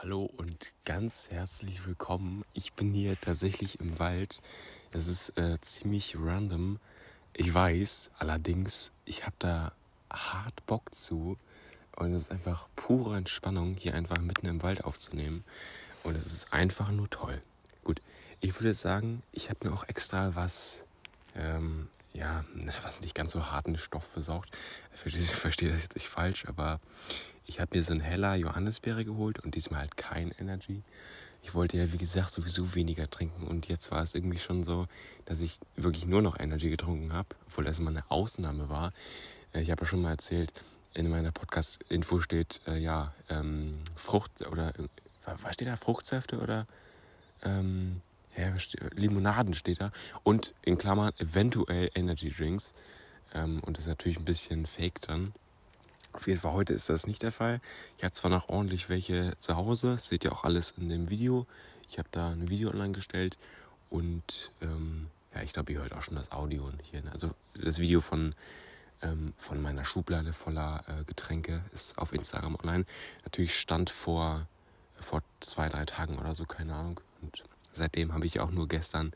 Hallo und ganz herzlich willkommen. Ich bin hier tatsächlich im Wald. Es ist äh, ziemlich random. Ich weiß, allerdings, ich habe da hart Bock zu. Und es ist einfach pure Entspannung, hier einfach mitten im Wald aufzunehmen. Und es ist einfach nur toll. Gut, ich würde sagen, ich habe mir auch extra was, ähm, ja, was nicht ganz so harten Stoff besorgt. Ich verstehe das jetzt nicht falsch, aber ich habe mir so ein heller Johannisbeere geholt und diesmal halt kein Energy. Ich wollte ja, wie gesagt, sowieso weniger trinken und jetzt war es irgendwie schon so, dass ich wirklich nur noch Energy getrunken habe, obwohl das immer eine Ausnahme war. Äh, ich habe ja schon mal erzählt, in meiner Podcast-Info steht, äh, ja, ähm, Frucht oder, was steht da, Fruchtsäfte oder, ähm, ja, Limonaden steht da und in Klammern eventuell Energy Drinks. Ähm, und das ist natürlich ein bisschen fake dann. Auf jeden Fall heute ist das nicht der Fall. Ich habe zwar noch ordentlich welche zu Hause, das seht ihr auch alles in dem Video. Ich habe da ein Video online gestellt und ähm, ja, ich glaube, ihr hört auch schon das Audio hier. Ne? Also das Video von, ähm, von meiner Schublade voller äh, Getränke ist auf Instagram online. Natürlich stand vor, vor zwei, drei Tagen oder so, keine Ahnung. Und seitdem habe ich auch nur gestern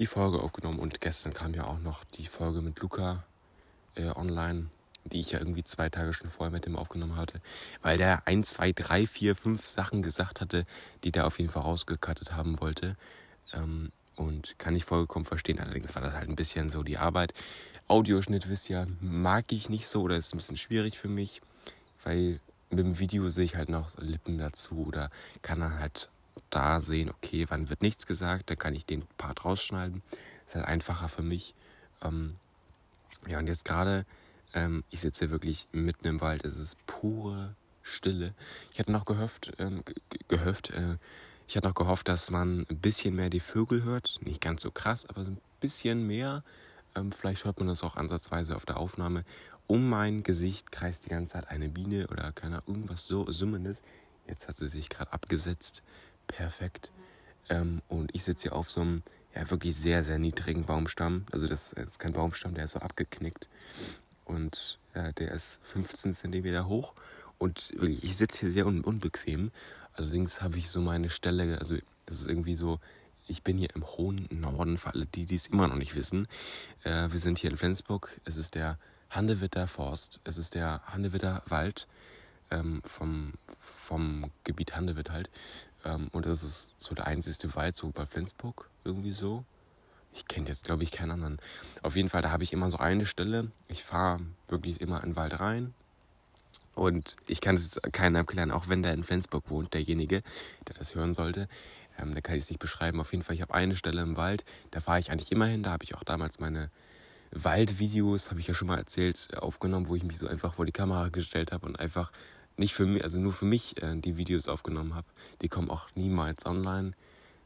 die Folge aufgenommen und gestern kam ja auch noch die Folge mit Luca äh, online die ich ja irgendwie zwei Tage schon vorher mit dem aufgenommen hatte, weil der ein, zwei, drei, vier, fünf Sachen gesagt hatte, die der auf jeden Fall rausgekattet haben wollte. Ähm, und kann ich vollkommen verstehen. Allerdings war das halt ein bisschen so die Arbeit. Audioschnitt, wisst ihr, mag ich nicht so oder ist ein bisschen schwierig für mich, weil mit dem Video sehe ich halt noch Lippen dazu oder kann dann halt da sehen, okay, wann wird nichts gesagt, dann kann ich den Part rausschneiden. Ist halt einfacher für mich. Ähm, ja, und jetzt gerade ähm, ich sitze wirklich mitten im Wald. Es ist pure Stille. Ich hatte noch gehofft, ähm, gehofft, äh, ich hatte noch gehofft, dass man ein bisschen mehr die Vögel hört. Nicht ganz so krass, aber ein bisschen mehr. Ähm, vielleicht hört man das auch ansatzweise auf der Aufnahme. Um mein Gesicht kreist die ganze Zeit eine Biene oder keine irgendwas so Summendes. Jetzt hat sie sich gerade abgesetzt. Perfekt. Ähm, und ich sitze hier auf so einem ja, wirklich sehr, sehr niedrigen Baumstamm. Also das ist kein Baumstamm, der ist so abgeknickt und äh, der ist 15 cm hoch und ich sitze hier sehr un unbequem. Allerdings habe ich so meine Stelle, also das ist irgendwie so, ich bin hier im hohen Norden, für alle die, die es immer noch nicht wissen. Äh, wir sind hier in Flensburg, es ist der Handewitter Forst, es ist der Handewitter Wald ähm, vom, vom Gebiet Handewitt halt. Ähm, und das ist so der einzige Wald so bei Flensburg, irgendwie so. Ich kenne jetzt, glaube ich, keinen anderen. Auf jeden Fall, da habe ich immer so eine Stelle. Ich fahre wirklich immer in den Wald rein. Und ich kann es keinem erklären, auch wenn der in Flensburg wohnt, derjenige, der das hören sollte. Ähm, da kann ich es nicht beschreiben. Auf jeden Fall, ich habe eine Stelle im Wald, da fahre ich eigentlich immer hin. Da habe ich auch damals meine Waldvideos, habe ich ja schon mal erzählt, aufgenommen, wo ich mich so einfach vor die Kamera gestellt habe und einfach nicht für mich, also nur für mich äh, die Videos aufgenommen habe. Die kommen auch niemals online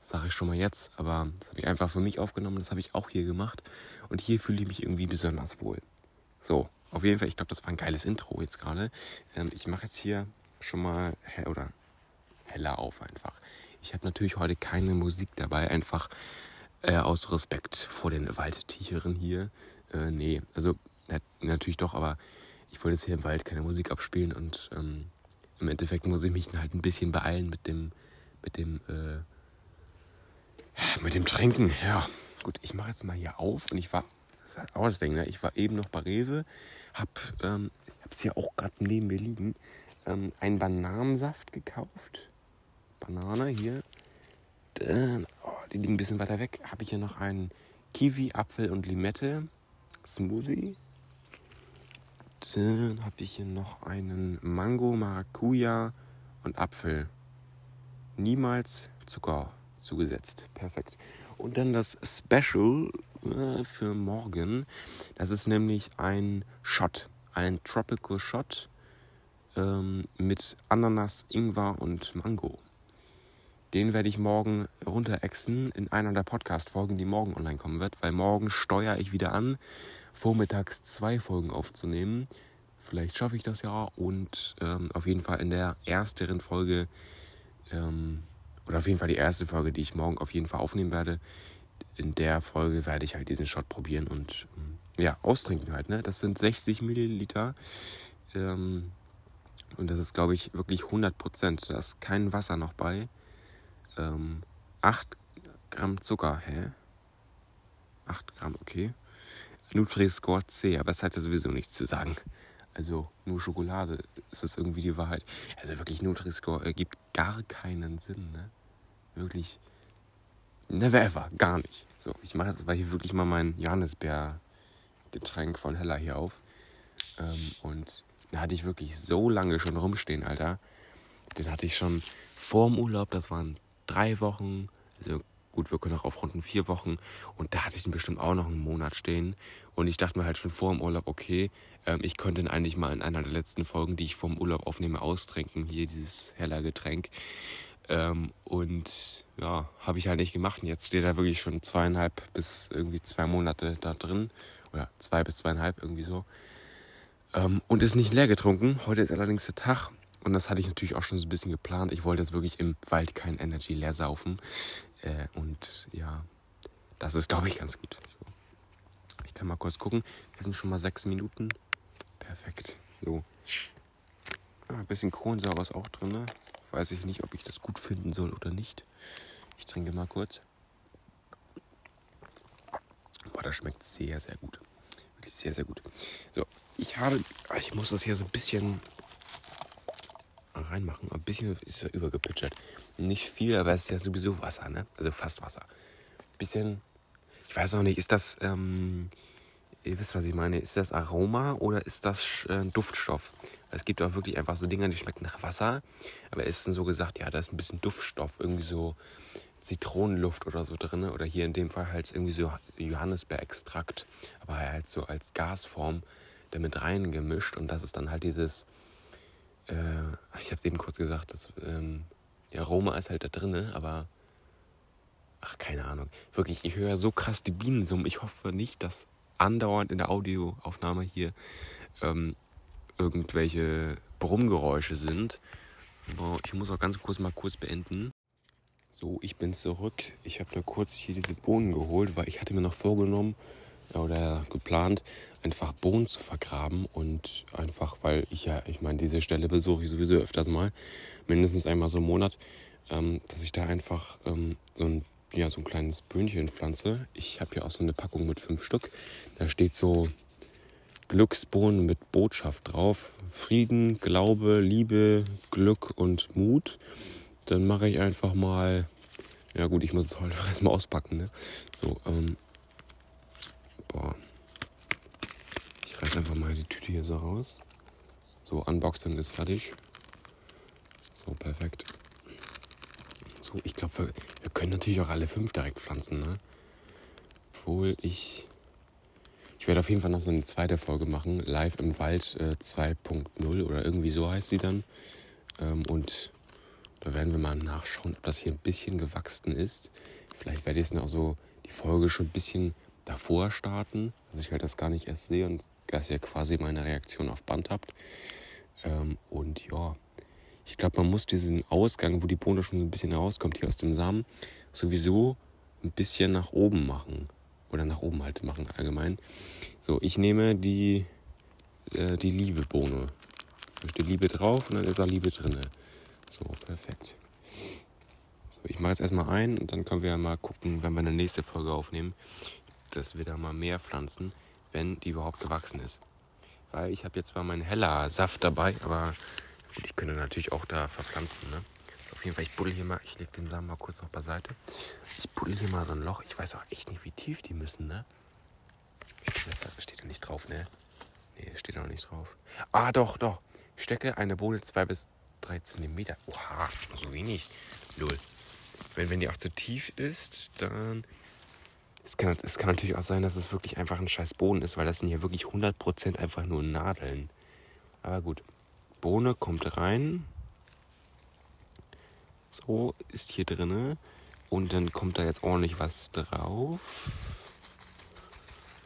sage ich schon mal jetzt, aber das habe ich einfach für mich aufgenommen, das habe ich auch hier gemacht und hier fühle ich mich irgendwie besonders wohl. So, auf jeden Fall, ich glaube, das war ein geiles Intro jetzt gerade. Ähm, ich mache jetzt hier schon mal hell oder heller auf einfach. Ich habe natürlich heute keine Musik dabei, einfach äh, aus Respekt vor den Waldtieren hier. Äh, nee, also natürlich doch, aber ich wollte jetzt hier im Wald keine Musik abspielen und ähm, im Endeffekt muss ich mich halt ein bisschen beeilen mit dem, mit dem äh, mit dem Tränken, ja. Gut, ich mache jetzt mal hier auf und ich war, das ist auch das Ding, ne? Ich war eben noch bei Rewe, hab, ähm, hab's hier auch gerade neben mir liegen, ähm, einen Bananensaft gekauft. Banane hier. Dann, oh, die liegen ein bisschen weiter weg. Habe ich hier noch einen Kiwi, Apfel und Limette Smoothie. Dann habe ich hier noch einen Mango, Maracuja und Apfel. Niemals Zucker zugesetzt. Perfekt. Und dann das Special äh, für morgen. Das ist nämlich ein Shot, ein Tropical Shot ähm, mit Ananas, Ingwer und Mango. Den werde ich morgen runterexen in einer der Podcast-Folgen, die morgen online kommen wird, weil morgen steuere ich wieder an, vormittags zwei Folgen aufzunehmen. Vielleicht schaffe ich das ja und ähm, auf jeden Fall in der ersteren Folge ähm, oder auf jeden Fall die erste Folge, die ich morgen auf jeden Fall aufnehmen werde. In der Folge werde ich halt diesen Shot probieren und ähm, ja, austrinken halt. Ne? Das sind 60 Milliliter. Ähm, Und das ist, glaube ich, wirklich 100 Prozent. Da ist kein Wasser noch bei. Ähm, 8 Gramm Zucker, hä? 8 Gramm, okay. Nutri-Score C, aber es hat ja sowieso nichts zu sagen. Also nur Schokolade ist das irgendwie die Wahrheit. Also wirklich Nutri-Score ergibt gar keinen Sinn, ne? Wirklich. Never ever, gar nicht. So, ich mache jetzt aber hier wirklich mal mein Johannisbeer-Getränk von Hella hier auf. Ähm, und da hatte ich wirklich so lange schon rumstehen, Alter. Den hatte ich schon vor dem Urlaub, das waren drei Wochen. Also gut, wir können auch auf runden vier Wochen. Und da hatte ich den bestimmt auch noch einen Monat stehen. Und ich dachte mir halt schon vor dem Urlaub, okay, ähm, ich könnte ihn eigentlich mal in einer der letzten Folgen, die ich vor dem Urlaub aufnehme, austrinken. Hier dieses heller Getränk. Ähm, und ja, habe ich halt nicht gemacht. Und jetzt steht er wirklich schon zweieinhalb bis irgendwie zwei Monate da drin. Oder zwei bis zweieinhalb, irgendwie so. Ähm, und ist nicht leer getrunken. Heute ist allerdings der Tag. Und das hatte ich natürlich auch schon so ein bisschen geplant. Ich wollte jetzt wirklich im Wald kein Energy leer saufen. Äh, und ja, das ist, glaube ich, ganz gut. So. Ich kann mal kurz gucken. Wir sind schon mal sechs Minuten. Perfekt. So. Ah, ein bisschen Kohlensäure ist auch drin. Ne? Weiß ich nicht, ob ich das gut finden soll oder nicht. Ich trinke mal kurz. Boah, das schmeckt sehr, sehr gut. Wirklich sehr, sehr gut. So, ich habe, ich muss das hier so ein bisschen reinmachen. Ein bisschen ist ja übergepitchert. Nicht viel, aber es ist ja sowieso Wasser, ne? Also fast Wasser. Ein bisschen, ich weiß auch nicht, ist das, ähm, ihr wisst, was ich meine, ist das Aroma oder ist das äh, Duftstoff? Es gibt auch wirklich einfach so Dinge, die schmecken nach Wasser, aber es ist dann so gesagt, ja, da ist ein bisschen Duftstoff, irgendwie so Zitronenluft oder so drin, oder hier in dem Fall halt irgendwie so Johannisbeerextrakt, aber halt so als Gasform damit reingemischt und das ist dann halt dieses, äh, ich habe es eben kurz gesagt, das ähm, Aroma ist halt da drin, aber ach, keine Ahnung. Wirklich, ich höre so krass die Bienen summen. Ich hoffe nicht, dass andauernd in der Audioaufnahme hier ähm, irgendwelche Brummgeräusche sind. Aber ich muss auch ganz kurz mal kurz beenden. So, ich bin zurück. Ich habe nur kurz hier diese Bohnen geholt, weil ich hatte mir noch vorgenommen, oder geplant, einfach Bohnen zu vergraben und einfach, weil ich ja, ich meine, diese Stelle besuche ich sowieso öfters mal, mindestens einmal so im Monat, ähm, dass ich da einfach ähm, so ein ja, so ein kleines Böhnchen pflanze. Ich habe hier auch so eine Packung mit fünf Stück. Da steht so Glücksbohnen mit Botschaft drauf. Frieden, Glaube, Liebe, Glück und Mut. Dann mache ich einfach mal. Ja gut, ich muss es heute auch erstmal auspacken. Ne? So, ähm, Boah. Ich reiß einfach mal die Tüte hier so raus. So, Unboxing ist fertig. So, perfekt. So, ich glaube, wir, wir, können natürlich auch alle fünf direkt pflanzen, ne? Obwohl ich. Ich werde auf jeden Fall noch so eine zweite Folge machen. Live im Wald äh, 2.0 oder irgendwie so heißt sie dann. Ähm, und da werden wir mal nachschauen, ob das hier ein bisschen gewachsen ist. Vielleicht werde ich es noch so die Folge schon ein bisschen davor starten, dass ich halt das gar nicht erst sehe und dass ihr quasi meine Reaktion auf Band habt. Ähm, und ja, ich glaube, man muss diesen Ausgang, wo die Bohne schon ein bisschen rauskommt, hier aus dem Samen, sowieso ein bisschen nach oben machen. Oder nach oben halt machen allgemein. So, ich nehme die, äh, die Liebe-Bohne. Da steht Liebe drauf und dann ist auch Liebe drin. So, perfekt. So, ich mache jetzt erstmal ein und dann können wir ja mal gucken, wenn wir eine nächste Folge aufnehmen, dass wir da mal mehr pflanzen, wenn die überhaupt gewachsen ist. Weil ich habe jetzt zwar meinen heller Saft dabei, aber ich könnte natürlich auch da verpflanzen. Ne? Auf jeden Fall, ich buddel hier mal, ich lege den Samen mal kurz noch beiseite. Ich buddel hier mal so ein Loch. Ich weiß auch echt nicht, wie tief die müssen, ne? Das, da steht da nicht drauf, ne? Ne, steht da nicht drauf. Ah, doch, doch. Stecke eine Bohne 2 bis 3 cm. Oha, so wenig. Null. Wenn, wenn die auch zu tief ist, dann es kann, es kann natürlich auch sein, dass es wirklich einfach ein scheiß Boden ist, weil das sind hier wirklich 100% einfach nur Nadeln. Aber gut. Bohne kommt rein. So ist hier drinne. Und dann kommt da jetzt ordentlich was drauf.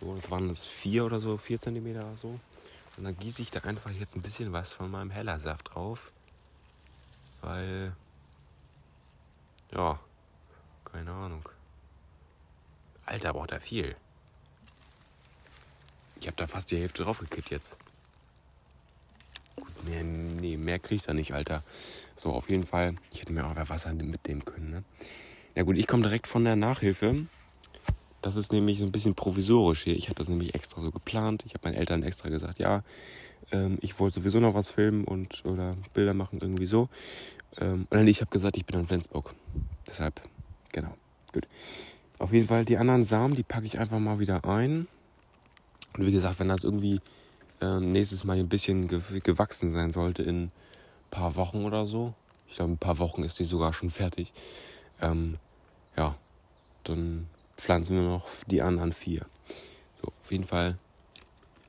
So, das waren das vier oder so, vier Zentimeter oder so. Und dann gieße ich da einfach jetzt ein bisschen was von meinem Hellersaft drauf. Weil, ja, keine Ahnung. Alter, braucht er viel. Ich habe da fast die Hälfte draufgekippt jetzt. Gut, Mehr, nee, mehr kriegt er nicht, Alter. So, auf jeden Fall. Ich hätte mir auch Wasser mitnehmen können, ne? Na gut, ich komme direkt von der Nachhilfe. Das ist nämlich so ein bisschen provisorisch hier. Ich hatte das nämlich extra so geplant. Ich habe meinen Eltern extra gesagt, ja, ähm, ich wollte sowieso noch was filmen und oder Bilder machen, irgendwie so. Ähm, und ich habe gesagt, ich bin in Flensburg. Deshalb, genau, gut. Auf jeden Fall, die anderen Samen, die packe ich einfach mal wieder ein. Und wie gesagt, wenn das irgendwie äh, nächstes Mal ein bisschen ge gewachsen sein sollte in ein paar Wochen oder so, ich glaube, ein paar Wochen ist die sogar schon fertig, ähm, ja, dann pflanzen wir noch die anderen vier. So, auf jeden Fall,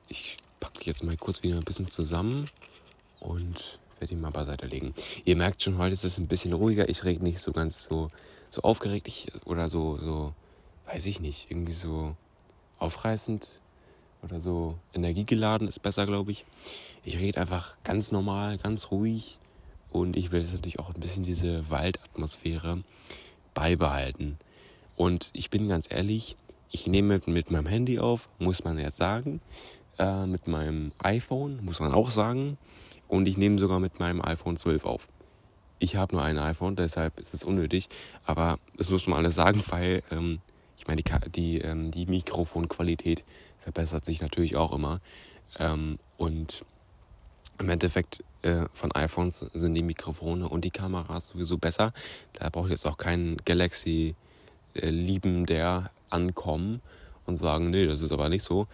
ich packe jetzt mal kurz wieder ein bisschen zusammen und werde ihn mal beiseite legen. Ihr merkt schon, heute ist es ein bisschen ruhiger. Ich rede nicht so ganz so, so aufgeregt ich, oder so, so, weiß ich nicht, irgendwie so aufreißend oder so energiegeladen ist besser, glaube ich. Ich rede einfach ganz normal, ganz ruhig und ich will jetzt natürlich auch ein bisschen diese Waldatmosphäre beibehalten. Und ich bin ganz ehrlich, ich nehme mit, meinem Handy auf, muss man jetzt sagen, äh, mit meinem iPhone, muss man auch sagen, und ich nehme sogar mit meinem iPhone 12 auf. Ich habe nur ein iPhone, deshalb ist es unnötig, aber das muss man alles sagen, weil ähm, ich meine, die, die, ähm, die Mikrofonqualität verbessert sich natürlich auch immer. Ähm, und im Endeffekt äh, von iPhones sind die Mikrofone und die Kameras sowieso besser. Da braucht jetzt auch kein Galaxy äh, lieben der ankommen und sagen, nee, das ist aber nicht so.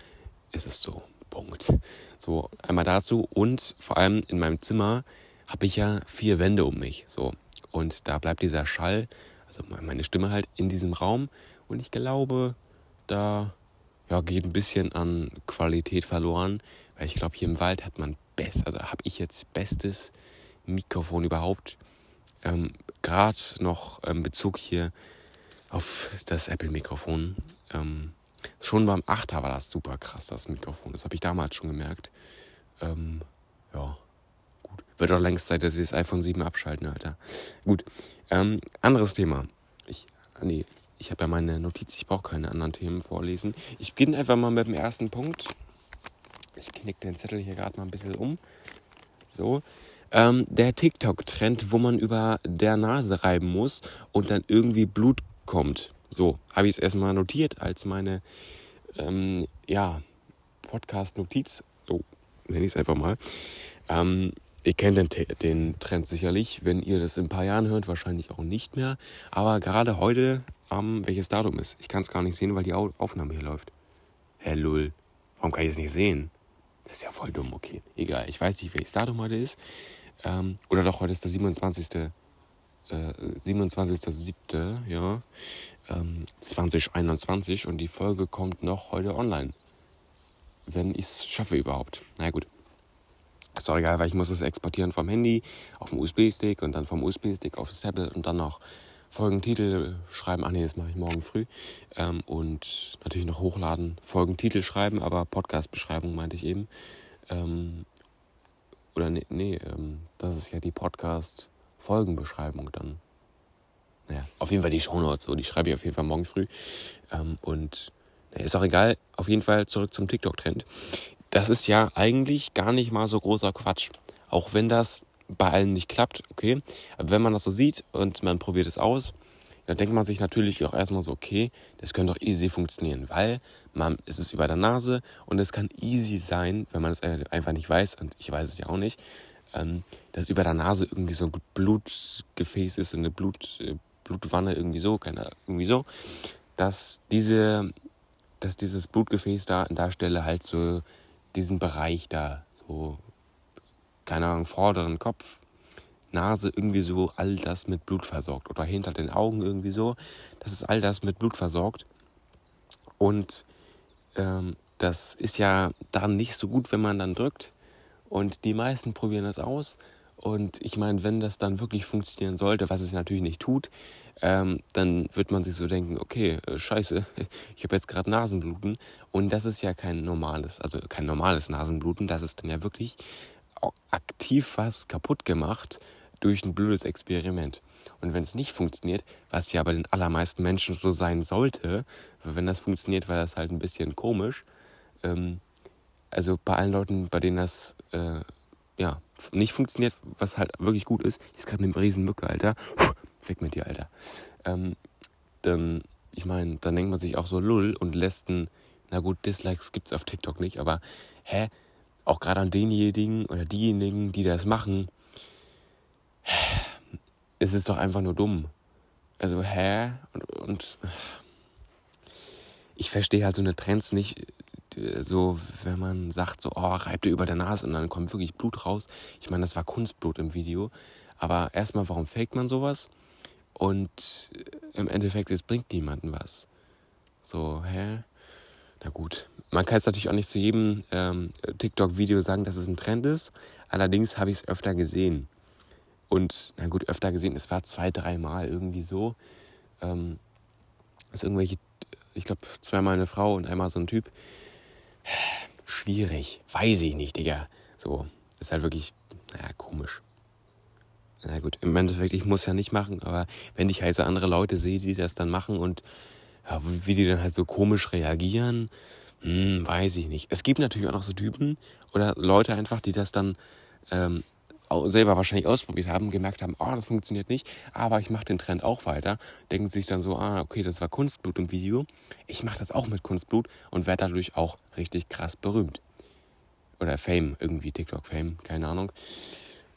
Es ist so. Punkt. So, einmal dazu und vor allem in meinem Zimmer habe ich ja vier Wände um mich. So. Und da bleibt dieser Schall, also meine Stimme halt in diesem Raum. Und ich glaube, da ja, geht ein bisschen an Qualität verloren, weil ich glaube, hier im Wald hat man best, also habe ich jetzt bestes Mikrofon überhaupt. Ähm, Gerade noch ähm, Bezug hier auf das Apple-Mikrofon. Ähm, schon beim 8er war das super krass, das Mikrofon. Das habe ich damals schon gemerkt. Ähm, ja, gut. Wird doch längst Zeit, dass sie das iPhone 7 abschalten, Alter. Gut. Ähm, anderes Thema. Ich, nee, ich habe ja meine Notiz, ich brauche keine anderen Themen vorlesen. Ich beginne einfach mal mit dem ersten Punkt. Ich knick den Zettel hier gerade mal ein bisschen um. So. Ähm, der TikTok-Trend, wo man über der Nase reiben muss und dann irgendwie Blut kommt. So, habe ich es erstmal notiert als meine ähm, ja, Podcast-Notiz. So, nenne ich es einfach mal. Ähm, Ihr kennt den, den, Trend sicherlich, wenn ihr das in ein paar Jahren hört, wahrscheinlich auch nicht mehr. Aber gerade heute, ähm, welches Datum ist, ich kann es gar nicht sehen, weil die Aufnahme hier läuft. Herr Lull, warum kann ich es nicht sehen? Das ist ja voll dumm, okay. Egal, ich weiß nicht, welches Datum heute ist. Ähm, oder doch, heute ist der 27. Äh, 27.07. Ja, ähm, 2021 und die Folge kommt noch heute online. Wenn ich es schaffe überhaupt. Na gut. Ist doch egal, weil ich muss es exportieren vom Handy auf dem USB-Stick und dann vom USB-Stick auf das Tablet und dann noch Folgentitel schreiben. Ach nee, das mache ich morgen früh. Ähm, und natürlich noch hochladen, Folgentitel schreiben, aber Podcast-Beschreibung meinte ich eben. Ähm, oder nee, nee ähm, das ist ja die Podcast-Folgenbeschreibung dann. Naja, auf jeden Fall die Shownotes, so, die schreibe ich auf jeden Fall morgen früh. Ähm, und naja, ist auch egal, auf jeden Fall zurück zum TikTok-Trend das ist ja eigentlich gar nicht mal so großer Quatsch. Auch wenn das bei allen nicht klappt, okay. Aber wenn man das so sieht und man probiert es aus, dann denkt man sich natürlich auch erstmal so, okay, das könnte doch easy funktionieren, weil man, es ist über der Nase und es kann easy sein, wenn man es einfach nicht weiß, und ich weiß es ja auch nicht, ähm, dass über der Nase irgendwie so ein Blutgefäß ist, eine Blut, äh, Blutwanne irgendwie so, keine, irgendwie so, dass diese, dass dieses Blutgefäß da an der Stelle halt so diesen Bereich da, so, keine Ahnung, vorderen Kopf, Nase irgendwie so all das mit Blut versorgt oder hinter den Augen irgendwie so, das ist all das mit Blut versorgt. Und ähm, das ist ja dann nicht so gut, wenn man dann drückt. Und die meisten probieren das aus und ich meine, wenn das dann wirklich funktionieren sollte, was es natürlich nicht tut, ähm, dann wird man sich so denken, okay, äh, scheiße, ich habe jetzt gerade Nasenbluten. Und das ist ja kein normales, also kein normales Nasenbluten, das ist dann ja wirklich aktiv was kaputt gemacht durch ein blödes Experiment. Und wenn es nicht funktioniert, was ja bei den allermeisten Menschen so sein sollte, wenn das funktioniert, war das halt ein bisschen komisch. Ähm, also bei allen Leuten, bei denen das äh, ja, nicht funktioniert, was halt wirklich gut ist. Ist gerade eine riesen Mücke, Alter. Weg mit dir, Alter. Ähm, dann, ich meine, dann denkt man sich auch so lull und lässt ein, na gut, Dislikes gibt's auf TikTok nicht, aber hä? Auch gerade an denjenigen oder diejenigen, die das machen, es ist doch einfach nur dumm. Also, hä? Und, und ich verstehe halt so eine Trends nicht, so, wenn man sagt, so, oh, reibt dir über der Nase und dann kommt wirklich Blut raus. Ich meine, das war Kunstblut im Video. Aber erstmal, warum faked man sowas? Und im Endeffekt, es bringt niemandem was. So, hä? Na gut. Man kann es natürlich auch nicht zu jedem ähm, TikTok-Video sagen, dass es ein Trend ist. Allerdings habe ich es öfter gesehen. Und, na gut, öfter gesehen, es war zwei, dreimal irgendwie so. Ähm, dass irgendwelche, ich glaube, zweimal eine Frau und einmal so ein Typ Schwierig. Weiß ich nicht, Digga. So, ist halt wirklich, naja, komisch. Na gut, im Endeffekt, ich muss ja nicht machen, aber wenn ich halt so andere Leute sehe, die das dann machen und ja, wie die dann halt so komisch reagieren, hm, weiß ich nicht. Es gibt natürlich auch noch so Typen oder Leute einfach, die das dann ähm, selber wahrscheinlich ausprobiert haben, gemerkt haben, oh, das funktioniert nicht, aber ich mache den Trend auch weiter, denken sich dann so, ah, okay, das war Kunstblut im Video, ich mache das auch mit Kunstblut und werde dadurch auch richtig krass berühmt. Oder Fame, irgendwie TikTok-Fame, keine Ahnung.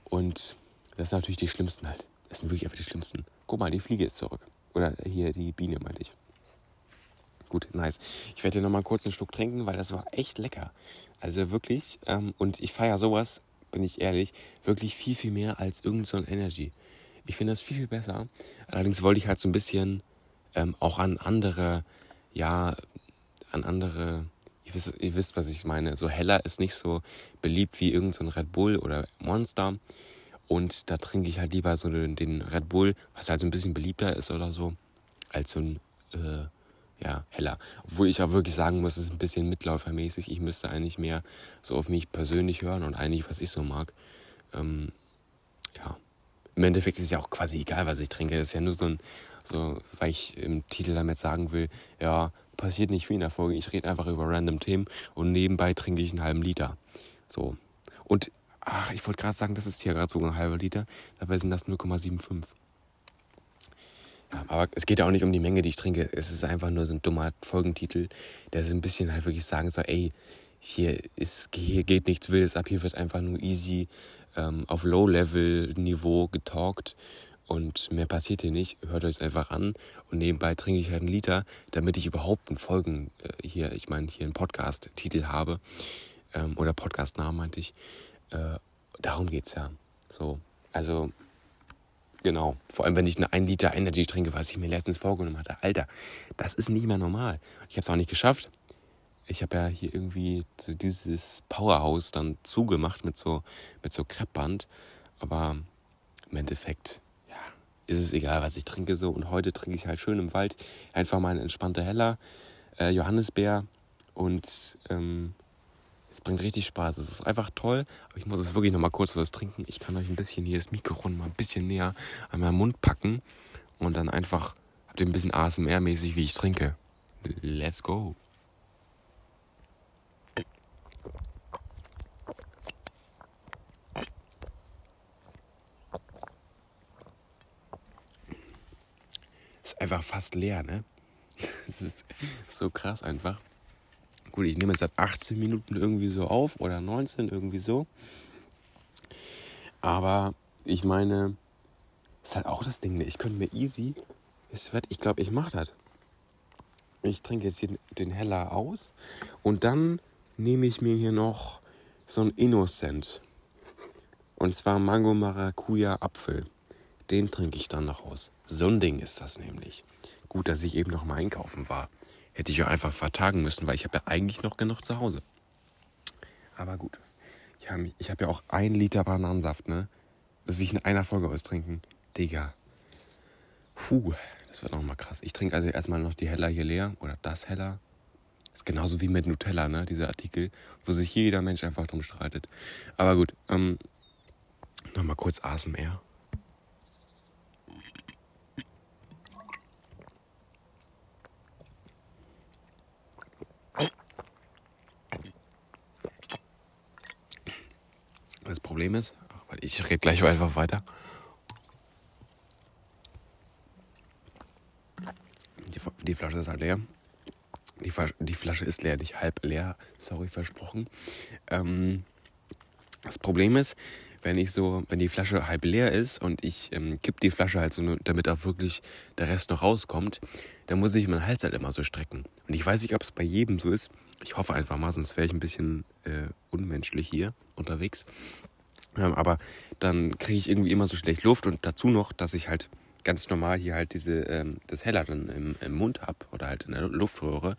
Und das sind natürlich die Schlimmsten halt. Das sind wirklich einfach die Schlimmsten. Guck mal, die Fliege ist zurück. Oder hier die Biene, meinte ich. Gut, nice. Ich werde hier nochmal kurz einen Schluck trinken, weil das war echt lecker. Also wirklich. Ähm, und ich feiere sowas bin ich ehrlich, wirklich viel, viel mehr als irgendein so Energy. Ich finde das viel, viel besser. Allerdings wollte ich halt so ein bisschen ähm, auch an andere, ja, an andere, ihr wisst, ihr wisst, was ich meine. So heller ist nicht so beliebt wie irgendein so Red Bull oder Monster. Und da trinke ich halt lieber so den, den Red Bull, was halt so ein bisschen beliebter ist oder so, als so ein äh, ja, heller. Obwohl ich auch wirklich sagen muss, es ist ein bisschen mitläufermäßig. Ich müsste eigentlich mehr so auf mich persönlich hören und eigentlich, was ich so mag. Ähm, ja, im Endeffekt ist es ja auch quasi egal, was ich trinke. Das ist ja nur so ein, so, weil ich im Titel damit sagen will, ja, passiert nicht viel in der Folge. Ich rede einfach über random Themen und nebenbei trinke ich einen halben Liter. So. Und, ach, ich wollte gerade sagen, das ist hier gerade sogar ein halber Liter. Dabei sind das 0,75. Aber es geht ja auch nicht um die Menge, die ich trinke. Es ist einfach nur so ein dummer Folgentitel, der so ein bisschen halt wirklich sagen soll, ey, hier, ist, hier geht nichts Wildes ab, hier wird einfach nur easy ähm, auf Low-Level-Niveau getalkt und mehr passiert hier nicht. Hört euch einfach an und nebenbei trinke ich halt einen Liter, damit ich überhaupt einen Folgen äh, hier, ich meine, hier einen Podcast-Titel habe ähm, oder Podcast-Namen meinte ich. Äh, darum geht's ja. So, also Genau. Vor allem, wenn ich eine 1 Liter Energy trinke, was ich mir letztens vorgenommen hatte. Alter, das ist nicht mehr normal. Ich habe es auch nicht geschafft. Ich habe ja hier irgendwie dieses Powerhouse dann zugemacht mit so, mit so Kreppband. Aber im Endeffekt, ja, ist es egal, was ich trinke so. Und heute trinke ich halt schön im Wald einfach mal eine entspannte Heller, äh, Johannisbeer und ähm, es bringt richtig Spaß. Es ist einfach toll. Aber ich muss es wirklich noch mal kurz was trinken. Ich kann euch ein bisschen hier das Mikrofon mal ein bisschen näher an meinen Mund packen. Und dann einfach habt ihr ein bisschen ASMR-mäßig, wie ich trinke. Let's go. Ist einfach fast leer, ne? Es ist so krass einfach. Gut, ich nehme es seit 18 Minuten irgendwie so auf oder 19 irgendwie so. Aber ich meine, ist halt auch das Ding, ne? ich könnte mir easy, ich glaube, ich mache das. Ich trinke jetzt hier den Heller aus und dann nehme ich mir hier noch so ein Innocent. Und zwar Mango Maracuja Apfel. Den trinke ich dann noch aus. So ein Ding ist das nämlich. Gut, dass ich eben noch mal einkaufen war. Hätte ich ja einfach vertagen müssen, weil ich habe ja eigentlich noch genug zu Hause. Aber gut. Ich habe hab ja auch ein Liter Bananensaft, ne? Das will ich in einer Folge austrinken. Digga. Puh, das wird nochmal krass. Ich trinke also erstmal noch die Heller hier leer. Oder das Heller. ist genauso wie mit Nutella, ne? Dieser Artikel, wo sich jeder Mensch einfach drum streitet. Aber gut, ähm, nochmal kurz ASMR. Problem ist, ich rede gleich einfach weiter. Die, die Flasche ist halt leer. Die, die, Flasche ist leer, nicht halb leer, sorry, versprochen. Ähm, das Problem ist, wenn ich so, wenn die Flasche halb leer ist und ich ähm, kipp die Flasche halt so, damit auch wirklich der Rest noch rauskommt, dann muss ich meinen Hals halt immer so strecken. Und ich weiß nicht, ob es bei jedem so ist. Ich hoffe einfach mal, sonst wäre ich ein bisschen äh, unmenschlich hier unterwegs. Ähm, aber dann kriege ich irgendwie immer so schlecht Luft und dazu noch, dass ich halt ganz normal hier halt diese, ähm, das Heller dann im, im Mund habe oder halt in der Luftröhre,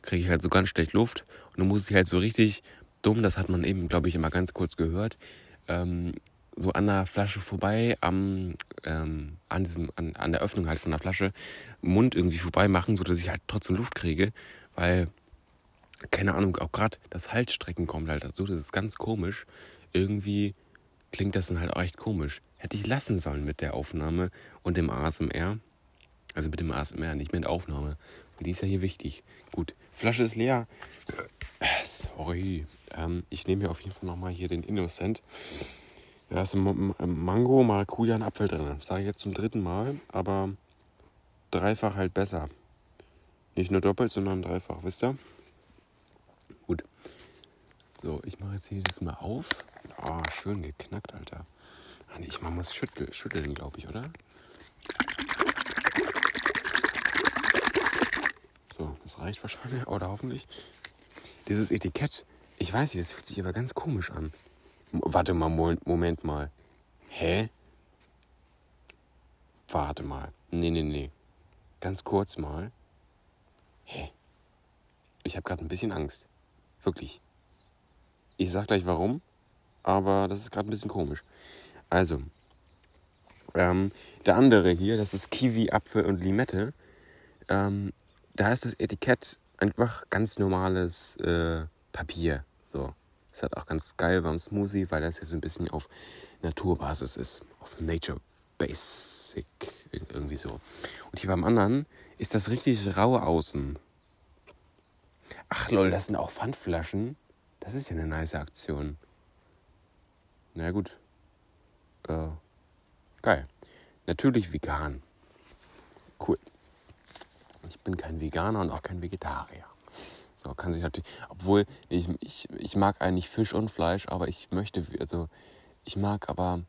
kriege ich halt so ganz schlecht Luft und dann muss ich halt so richtig dumm, das hat man eben, glaube ich, immer ganz kurz gehört, ähm, so an der Flasche vorbei, am, ähm, an, diesem, an, an der Öffnung halt von der Flasche, Mund irgendwie vorbei machen, sodass ich halt trotzdem Luft kriege, weil, keine Ahnung, auch gerade das Halsstrecken kommt halt dazu, das ist ganz komisch. Irgendwie klingt das dann halt auch echt komisch. Hätte ich lassen sollen mit der Aufnahme und dem ASMR. Also mit dem ASMR, nicht mit der Aufnahme. Und die ist ja hier wichtig. Gut, Flasche ist leer. Äh, sorry. Ähm, ich nehme hier auf jeden Fall nochmal hier den Innocent. Da ist ein Mango, Maracuja und Apfel drin. Sage ich jetzt zum dritten Mal, aber dreifach halt besser. Nicht nur doppelt, sondern dreifach, wisst ihr? Gut. So, ich mache jetzt hier das mal auf. Oh, schön geknackt, Alter. Ich man muss schütteln glaube ich, oder? So, das reicht wahrscheinlich, oder hoffentlich. Dieses Etikett, ich weiß nicht, das fühlt sich aber ganz komisch an. Warte mal, Moment mal. Hä? Warte mal. Nee, nee, nee. Ganz kurz mal. Hä? Ich habe gerade ein bisschen Angst. Wirklich. Ich sag gleich warum, aber das ist gerade ein bisschen komisch. Also, ähm, der andere hier, das ist Kiwi, Apfel und Limette. Ähm, da ist das Etikett einfach ganz normales äh, Papier. So. Ist halt auch ganz geil beim Smoothie, weil das ja so ein bisschen auf Naturbasis ist. Auf Nature Basic. Irgendwie so. Und hier beim anderen ist das richtig raue Außen. Ach lol, das sind auch Pfandflaschen. Das ist ja eine nice Aktion. Na gut. Äh, geil. Natürlich vegan. Cool. Ich bin kein Veganer und auch kein Vegetarier. So kann sich natürlich, obwohl ich, ich, ich mag eigentlich Fisch und Fleisch, aber ich möchte, also ich mag aber,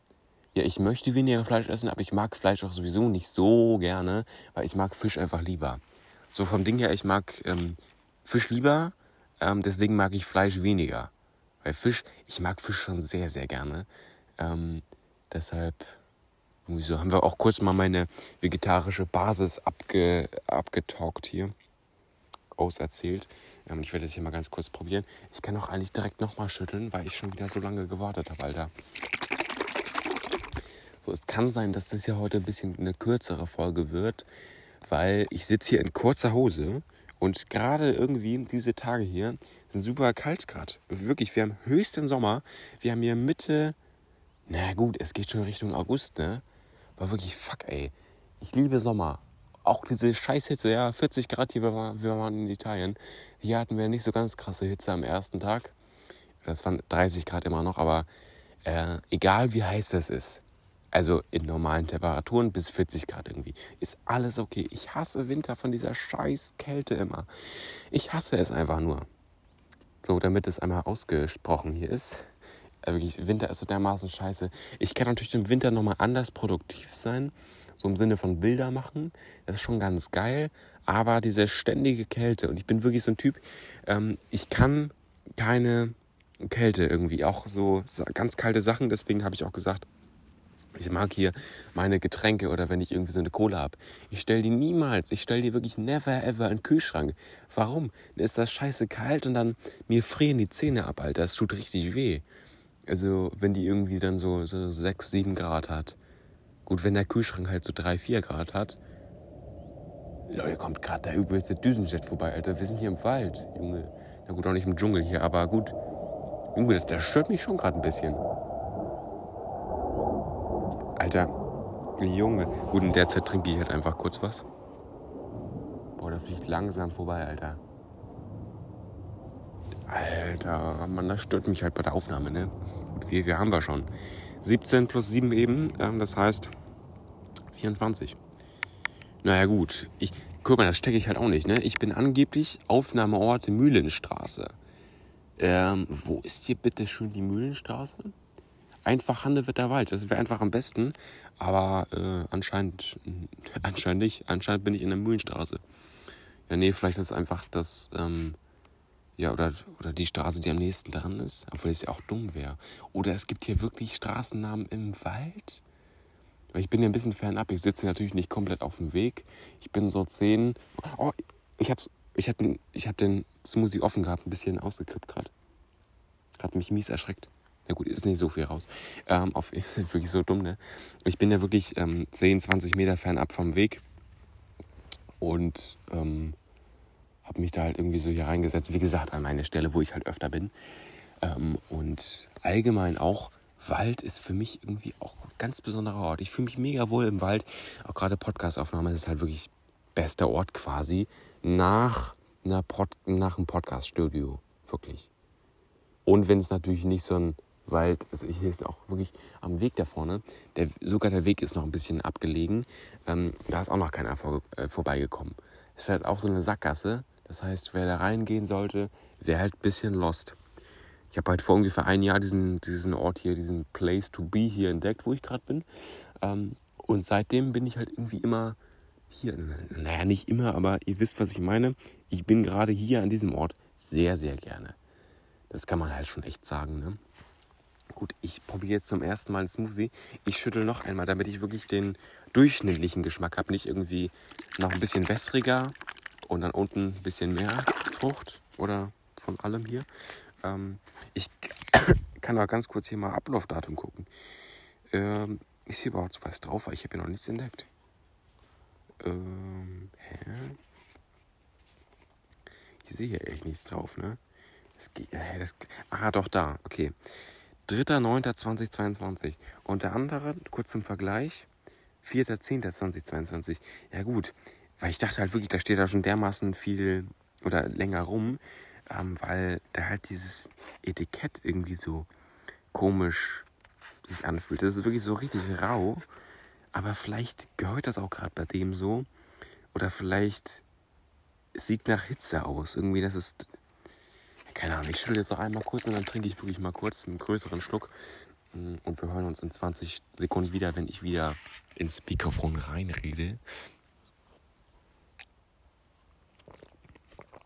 ja, ich möchte weniger Fleisch essen, aber ich mag Fleisch auch sowieso nicht so gerne, weil ich mag Fisch einfach lieber. So vom Ding her, ich mag ähm, Fisch lieber, ähm, deswegen mag ich Fleisch weniger. Weil Fisch, ich mag Fisch schon sehr, sehr gerne. Ähm, deshalb, so, haben wir auch kurz mal meine vegetarische Basis abge, abgetalkt hier. Auserzählt. Ähm, ich werde das hier mal ganz kurz probieren. Ich kann auch eigentlich direkt nochmal schütteln, weil ich schon wieder so lange gewartet habe, Alter. So, es kann sein, dass das hier heute ein bisschen eine kürzere Folge wird, weil ich sitze hier in kurzer Hose und gerade irgendwie diese Tage hier sind super kalt gerade. Wirklich, wir haben höchsten Sommer. Wir haben hier Mitte, na gut, es geht schon Richtung August, ne? Aber wirklich, fuck, ey. Ich liebe Sommer. Auch diese Scheißhitze, ja, 40 Grad hier, wir waren, wir waren in Italien. Hier hatten wir nicht so ganz krasse Hitze am ersten Tag. Das waren 30 Grad immer noch, aber äh, egal wie heiß das ist, also in normalen Temperaturen bis 40 Grad irgendwie. Ist alles okay. Ich hasse Winter von dieser scheiß Kälte immer. Ich hasse es einfach nur. So, damit es einmal ausgesprochen hier ist. Äh, wirklich, Winter ist so dermaßen scheiße. Ich kann natürlich im Winter nochmal anders produktiv sein. So im Sinne von Bilder machen. Das ist schon ganz geil. Aber diese ständige Kälte. Und ich bin wirklich so ein Typ, ähm, ich kann keine Kälte irgendwie. Auch so ganz kalte Sachen. Deswegen habe ich auch gesagt, ich mag hier meine Getränke oder wenn ich irgendwie so eine Cola habe. Ich stelle die niemals, ich stelle die wirklich never ever in den Kühlschrank. Warum? Ist das scheiße kalt und dann mir frieren die Zähne ab, Alter. Das tut richtig weh. Also, wenn die irgendwie dann so, so 6, 7 Grad hat. Gut, wenn der Kühlschrank halt so 3, 4 Grad hat. Leute, kommt gerade der übelste Düsenjet vorbei, Alter. Wir sind hier im Wald, Junge. Na gut, auch nicht im Dschungel hier, aber gut. Junge, das, das stört mich schon gerade ein bisschen. Alter, Junge. Gut, in der Zeit trinke ich halt einfach kurz was. Boah, der fliegt langsam vorbei, Alter. Alter, Mann, das stört mich halt bei der Aufnahme, ne? Gut, wie, wie haben wir schon? 17 plus 7 eben, ähm, das heißt 24. Naja, gut. Ich, guck mal, das stecke ich halt auch nicht, ne? Ich bin angeblich Aufnahmeort Mühlenstraße. Ähm, wo ist hier bitte schön die Mühlenstraße? Einfach Handewitter Wald. Das wäre einfach am besten. Aber äh, anscheinend, anscheinend nicht. Anscheinend bin ich in der Mühlenstraße. Ja, nee, vielleicht ist es einfach das, ähm, ja, oder, oder die Straße, die am nächsten dran ist. Obwohl es ja auch dumm wäre. Oder es gibt hier wirklich Straßennamen im Wald. Weil ich bin ja ein bisschen fernab. Ich sitze natürlich nicht komplett auf dem Weg. Ich bin so zehn. Oh, ich hab's. Ich hab den, ich hab den Smoothie offen gehabt, ein bisschen ausgekippt gerade. Hat mich mies erschreckt. Na gut, ist nicht so viel raus. Ähm, auf, wirklich so dumm, ne? Ich bin ja wirklich ähm, 10, 20 Meter fernab vom Weg. Und ähm, habe mich da halt irgendwie so hier reingesetzt. Wie gesagt, an meine Stelle, wo ich halt öfter bin. Ähm, und allgemein auch Wald ist für mich irgendwie auch ein ganz besonderer Ort. Ich fühle mich mega wohl im Wald. Auch gerade Podcastaufnahme ist halt wirklich bester Ort quasi nach, einer Pod nach einem Podcast-Studio. Wirklich. Und wenn es natürlich nicht so ein Wald, also hier ist auch wirklich am Weg da vorne, der, sogar der Weg ist noch ein bisschen abgelegen. Ähm, da ist auch noch keiner vor, äh, vorbeigekommen. Ist halt auch so eine Sackgasse. Das heißt, wer da reingehen sollte, wäre halt ein bisschen lost. Ich habe halt vor ungefähr ein Jahr diesen, diesen Ort hier, diesen Place to be hier entdeckt, wo ich gerade bin. Ähm, und seitdem bin ich halt irgendwie immer hier. Naja, nicht immer, aber ihr wisst, was ich meine. Ich bin gerade hier an diesem Ort sehr, sehr gerne. Das kann man halt schon echt sagen. Ne? Gut, ich probiere jetzt zum ersten Mal einen Smoothie. Ich schüttel noch einmal, damit ich wirklich den durchschnittlichen Geschmack habe. Nicht irgendwie noch ein bisschen wässriger und dann unten ein bisschen mehr Frucht oder von allem hier. Ähm, ich kann aber ganz kurz hier mal Ablaufdatum gucken. Ähm, ist hier überhaupt was drauf? Ich habe hier noch nichts entdeckt. Ähm, hä? Ich sehe hier echt nichts drauf, ne? Das geht, äh, das, ah, doch, da, okay. 3.9.2022. Und der andere, kurz zum Vergleich, 4.10.2022. Ja gut, weil ich dachte halt wirklich, da steht da schon dermaßen viel oder länger rum, ähm, weil da halt dieses Etikett irgendwie so komisch sich anfühlt. Das ist wirklich so richtig rau. Aber vielleicht gehört das auch gerade bei dem so. Oder vielleicht sieht nach Hitze aus. Irgendwie, das ist. Keine Ahnung, ich schüttel jetzt noch einmal kurz und dann trinke ich wirklich mal kurz einen größeren Schluck. Und wir hören uns in 20 Sekunden wieder, wenn ich wieder ins Mikrofon reinrede.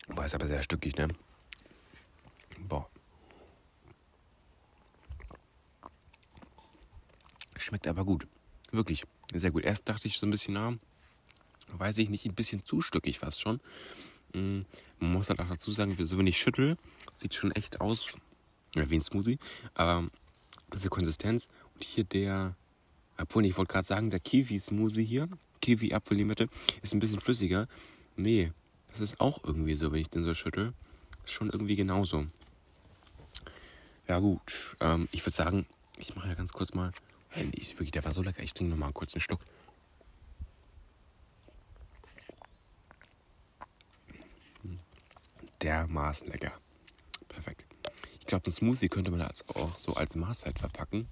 Boah, ist aber sehr stückig, ne? Boah. Schmeckt aber gut. Wirklich. Sehr gut. Erst dachte ich so ein bisschen, na, weiß ich nicht, ein bisschen zu stückig fast schon. Mm, man muss halt auch dazu sagen, so wenn ich schüttel, sieht schon echt aus, wie ein Smoothie. Aber diese Konsistenz und hier der, obwohl ich wollte gerade sagen, der Kiwi-Smoothie hier, Kiwi-Apfellimette, ist ein bisschen flüssiger. Nee, das ist auch irgendwie so, wenn ich den so schüttel. Ist schon irgendwie genauso. Ja gut, ähm, ich würde sagen, ich mache ja ganz kurz mal. Hey, wirklich, der war so lecker. Ich trinke noch mal kurz einen Schluck. Dermaßen lecker. Perfekt. Ich glaube, das Smoothie könnte man als auch so als Mahlzeit verpacken.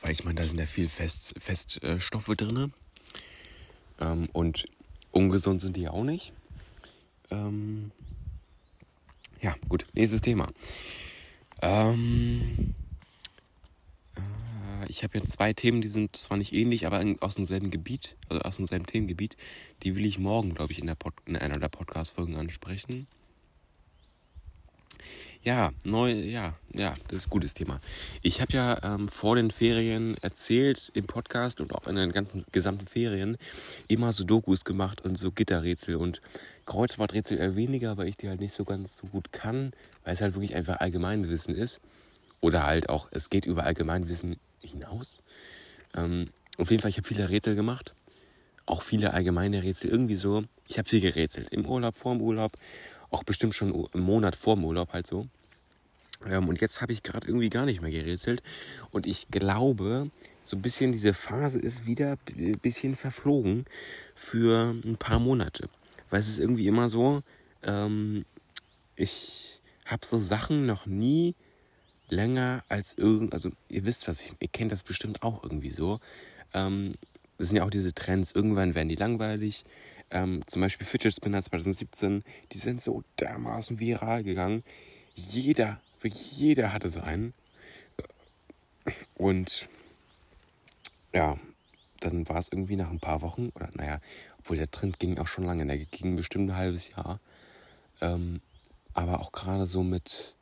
Weil ich meine, da sind ja viel Fest, Feststoffe drin. Ähm, und ungesund sind die auch nicht. Ähm, ja, gut, nächstes Thema. Ähm, äh, ich habe jetzt zwei Themen, die sind zwar nicht ähnlich, aber aus demselben Gebiet, also aus demselben Themengebiet. Die will ich morgen, glaube ich, in, der Pod in einer der Podcast-Folgen ansprechen. Ja, neu, ja, ja, das ist ein gutes Thema. Ich habe ja ähm, vor den Ferien erzählt im Podcast und auch in den ganzen gesamten Ferien immer so Dokus gemacht und so Gitterrätsel und Kreuzworträtsel eher weniger, weil ich die halt nicht so ganz so gut kann, weil es halt wirklich einfach Allgemeinwissen ist. Oder halt auch, es geht über Allgemeinwissen hinaus. Ähm, auf jeden Fall, ich habe viele Rätsel gemacht. Auch viele allgemeine Rätsel. Irgendwie so. Ich habe viel gerätselt. Im Urlaub, vorm Urlaub auch bestimmt schon einen Monat vor dem Urlaub halt so. Ähm, und jetzt habe ich gerade irgendwie gar nicht mehr gerätselt. Und ich glaube, so ein bisschen diese Phase ist wieder ein bisschen verflogen für ein paar Monate. Weil es ist irgendwie immer so, ähm, ich habe so Sachen noch nie länger als irgend, also ihr wisst was, ich, ihr kennt das bestimmt auch irgendwie so. Ähm, das sind ja auch diese Trends, irgendwann werden die langweilig. Ähm, zum Beispiel Fidget Spinner 2017, die sind so dermaßen viral gegangen. Jeder, wirklich jeder hatte so einen. Und ja, dann war es irgendwie nach ein paar Wochen, oder naja, obwohl der Trend ging auch schon lange, der ging bestimmt ein halbes Jahr. Ähm, aber auch gerade so mit,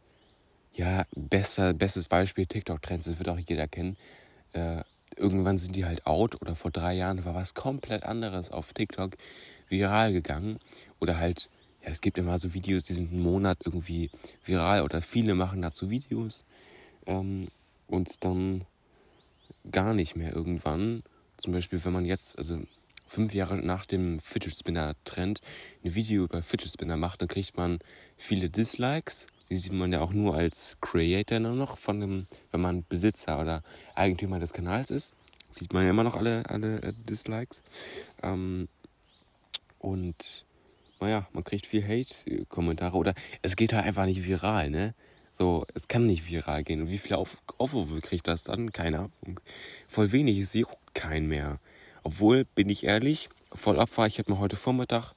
ja, besser, bestes Beispiel TikTok-Trends, das wird auch jeder kennen. Äh, irgendwann sind die halt out oder vor drei Jahren war was komplett anderes auf TikTok viral gegangen. Oder halt, ja, es gibt immer so Videos, die sind einen Monat irgendwie viral oder viele machen dazu Videos. Ähm, und dann gar nicht mehr irgendwann. Zum Beispiel, wenn man jetzt, also fünf Jahre nach dem Fidget Spinner Trend, ein Video über Fidget Spinner macht, dann kriegt man viele Dislikes. Die sieht man ja auch nur als Creator nur noch von dem, wenn man Besitzer oder Eigentümer des Kanals ist. Sieht man ja immer noch alle, alle äh, Dislikes. Ähm, und naja, man kriegt viel Hate-Kommentare oder es geht halt einfach nicht viral, ne? So, es kann nicht viral gehen. Und wie viele Auf Aufrufe kriegt das dann? Keine Ahnung. Voll wenig, es juckt kein mehr. Obwohl, bin ich ehrlich, voll Opfer, ich habe mir heute Vormittag,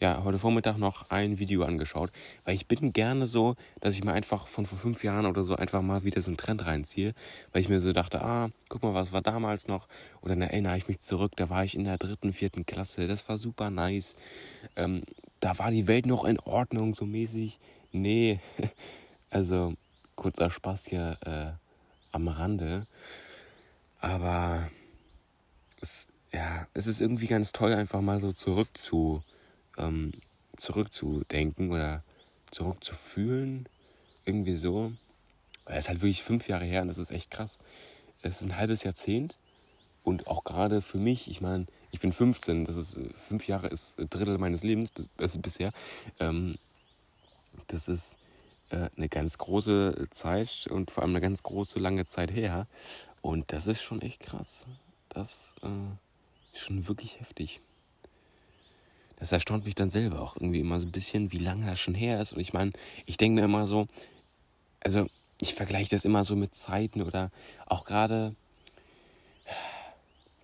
ja, heute Vormittag noch ein Video angeschaut, weil ich bin gerne so, dass ich mir einfach von vor fünf Jahren oder so einfach mal wieder so einen Trend reinziehe, weil ich mir so dachte, ah, guck mal, was war damals noch? Und dann erinnere ich mich zurück, da war ich in der dritten, vierten Klasse, das war super nice. Ähm, da war die Welt noch in Ordnung, so mäßig. Nee, Also kurzer Spaß hier äh, am Rande. Aber es, ja, es ist irgendwie ganz toll, einfach mal so zurück zu, ähm, zurückzudenken oder zurückzufühlen. Irgendwie so. Es ist halt wirklich fünf Jahre her und das ist echt krass. Es ist ein halbes Jahrzehnt und auch gerade für mich, ich meine, ich bin 15, das ist fünf Jahre ist ein Drittel meines Lebens bis, bisher. Ähm, das ist äh, eine ganz große Zeit und vor allem eine ganz große, lange Zeit her. Und das ist schon echt krass. Das äh, ist schon wirklich heftig. Das erstaunt mich dann selber auch irgendwie immer so ein bisschen, wie lange das schon her ist. Und ich meine, ich denke mir immer so, also ich vergleiche das immer so mit Zeiten oder auch gerade,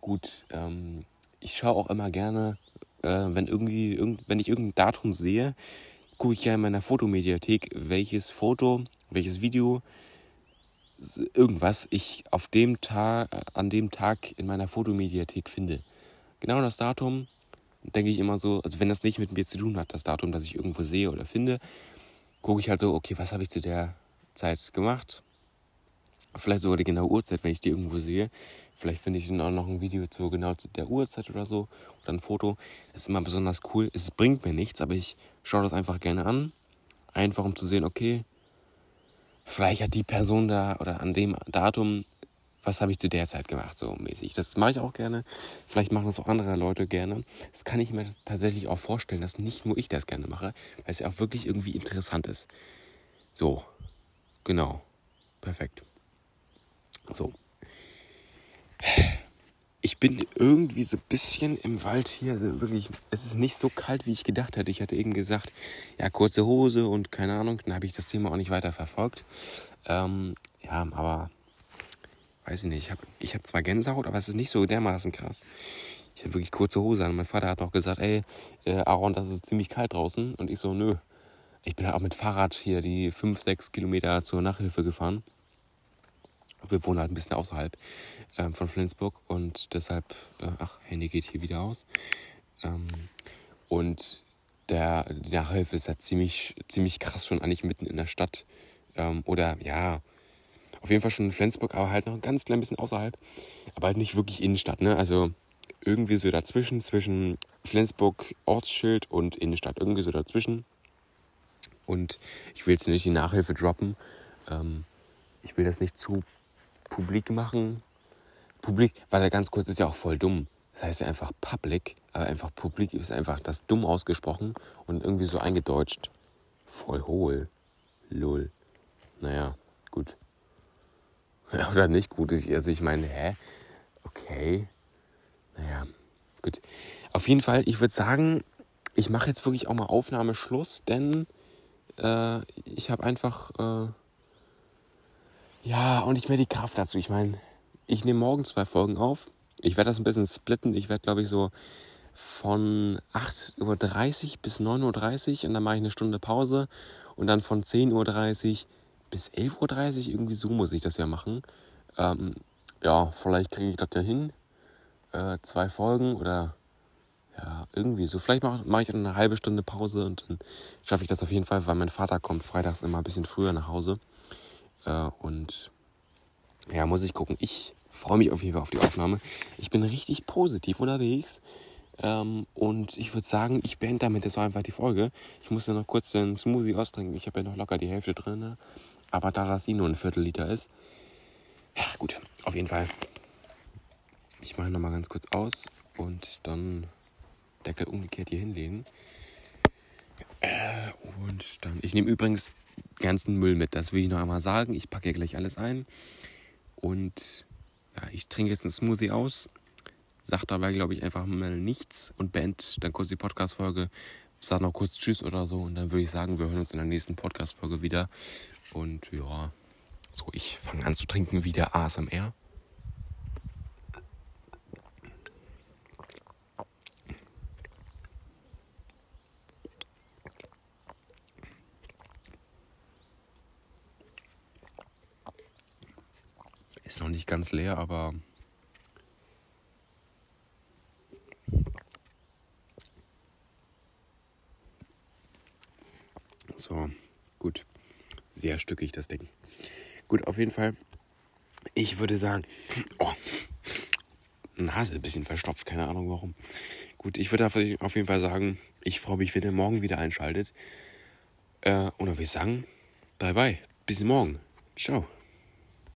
gut, ähm, ich schaue auch immer gerne, äh, wenn irgendwie, irgend, wenn ich irgendein Datum sehe, gucke ich ja in meiner Fotomediathek, welches Foto, welches Video, irgendwas ich auf dem Tag, an dem Tag in meiner Fotomediathek finde. Genau das Datum, denke ich immer so, also wenn das nicht mit mir zu tun hat, das Datum, das ich irgendwo sehe oder finde, gucke ich halt so, okay, was habe ich zu der Zeit gemacht? Vielleicht sogar die genaue Uhrzeit, wenn ich die irgendwo sehe. Vielleicht finde ich dann auch noch ein Video zu genau der Uhrzeit oder so. Oder ein Foto. Das ist immer besonders cool. Es bringt mir nichts, aber ich schaue das einfach gerne an. Einfach um zu sehen, okay, vielleicht hat die Person da oder an dem Datum, was habe ich zu der Zeit gemacht, so mäßig. Das mache ich auch gerne. Vielleicht machen das auch andere Leute gerne. Das kann ich mir tatsächlich auch vorstellen, dass nicht nur ich das gerne mache, weil es ja auch wirklich irgendwie interessant ist. So, genau. Perfekt. So. Ich bin irgendwie so ein bisschen im Wald hier. Also wirklich, es ist nicht so kalt, wie ich gedacht hätte. Ich hatte eben gesagt, ja, kurze Hose und keine Ahnung. Dann habe ich das Thema auch nicht weiter verfolgt. Ähm, ja, aber weiß ich nicht. Ich habe ich hab zwar Gänsehaut, aber es ist nicht so dermaßen krass. Ich habe wirklich kurze Hose an. Mein Vater hat noch gesagt, ey, äh, Aaron, das ist ziemlich kalt draußen. Und ich so, nö. Ich bin halt auch mit Fahrrad hier die 5, 6 Kilometer zur Nachhilfe gefahren wir wohnen halt ein bisschen außerhalb ähm, von Flensburg und deshalb, äh, ach, Handy geht hier wieder aus. Ähm, und der, die Nachhilfe ist halt ziemlich, ziemlich krass schon eigentlich mitten in der Stadt. Ähm, oder ja, auf jeden Fall schon in Flensburg, aber halt noch ein ganz klein bisschen außerhalb. Aber halt nicht wirklich Innenstadt, ne? Also irgendwie so dazwischen, zwischen Flensburg Ortsschild und Innenstadt. Irgendwie so dazwischen. Und ich will jetzt nicht die Nachhilfe droppen. Ähm, ich will das nicht zu publik machen. Publik, weil er ganz kurz ist ja auch voll dumm. Das heißt ja einfach public, aber einfach publik ist einfach das dumm ausgesprochen und irgendwie so eingedeutscht. Voll hohl. Lull. Naja. Oder nicht gut. Also ich meine, hä? Okay. Naja, gut. Auf jeden Fall, ich würde sagen, ich mache jetzt wirklich auch mal Aufnahmeschluss, denn Äh, ich habe einfach, äh, ja, und nicht mehr die Kraft dazu. Ich meine, ich nehme morgen zwei Folgen auf. Ich werde das ein bisschen splitten. Ich werde, glaube ich, so von 8.30 Uhr bis 9.30 Uhr und dann mache ich eine Stunde Pause und dann von 10.30 Uhr bis 11.30 Uhr, irgendwie so muss ich das ja machen. Ähm, ja, vielleicht kriege ich das ja hin. Äh, zwei Folgen oder ja, irgendwie so. Vielleicht mache mach ich eine halbe Stunde Pause und dann schaffe ich das auf jeden Fall, weil mein Vater kommt freitags immer ein bisschen früher nach Hause. Äh, und ja, muss ich gucken. Ich freue mich auf jeden Fall auf die Aufnahme. Ich bin richtig positiv unterwegs. Ähm, und ich würde sagen, ich beende damit jetzt einfach die Folge. Ich muss ja noch kurz den Smoothie austrinken. Ich habe ja noch locker die Hälfte drin. Aber da das eh nur ein Viertel Liter ist. Ja, gut. Auf jeden Fall. Ich mache nochmal ganz kurz aus und dann Deckel umgekehrt hier hinlegen. Äh, und dann. Ich nehme übrigens ganzen Müll mit. Das will ich noch einmal sagen. Ich packe gleich alles ein. Und ja, ich trinke jetzt einen Smoothie aus. Sag dabei, glaube ich, einfach mal nichts und beend dann kurz die Podcast-Folge. Sag noch kurz Tschüss oder so. Und dann würde ich sagen, wir hören uns in der nächsten Podcast-Folge wieder. Und ja, so, ich fange an zu trinken wie der ASMR. Ist noch nicht ganz leer, aber so, gut. Sehr stückig das Ding. Gut, auf jeden Fall. Ich würde sagen, oh, Nase ein bisschen verstopft, keine Ahnung warum. Gut, ich würde auf jeden Fall sagen, ich freue mich, wenn ihr morgen wieder einschaltet. Äh, und dann sagen, bye bye, bis morgen. Ciao.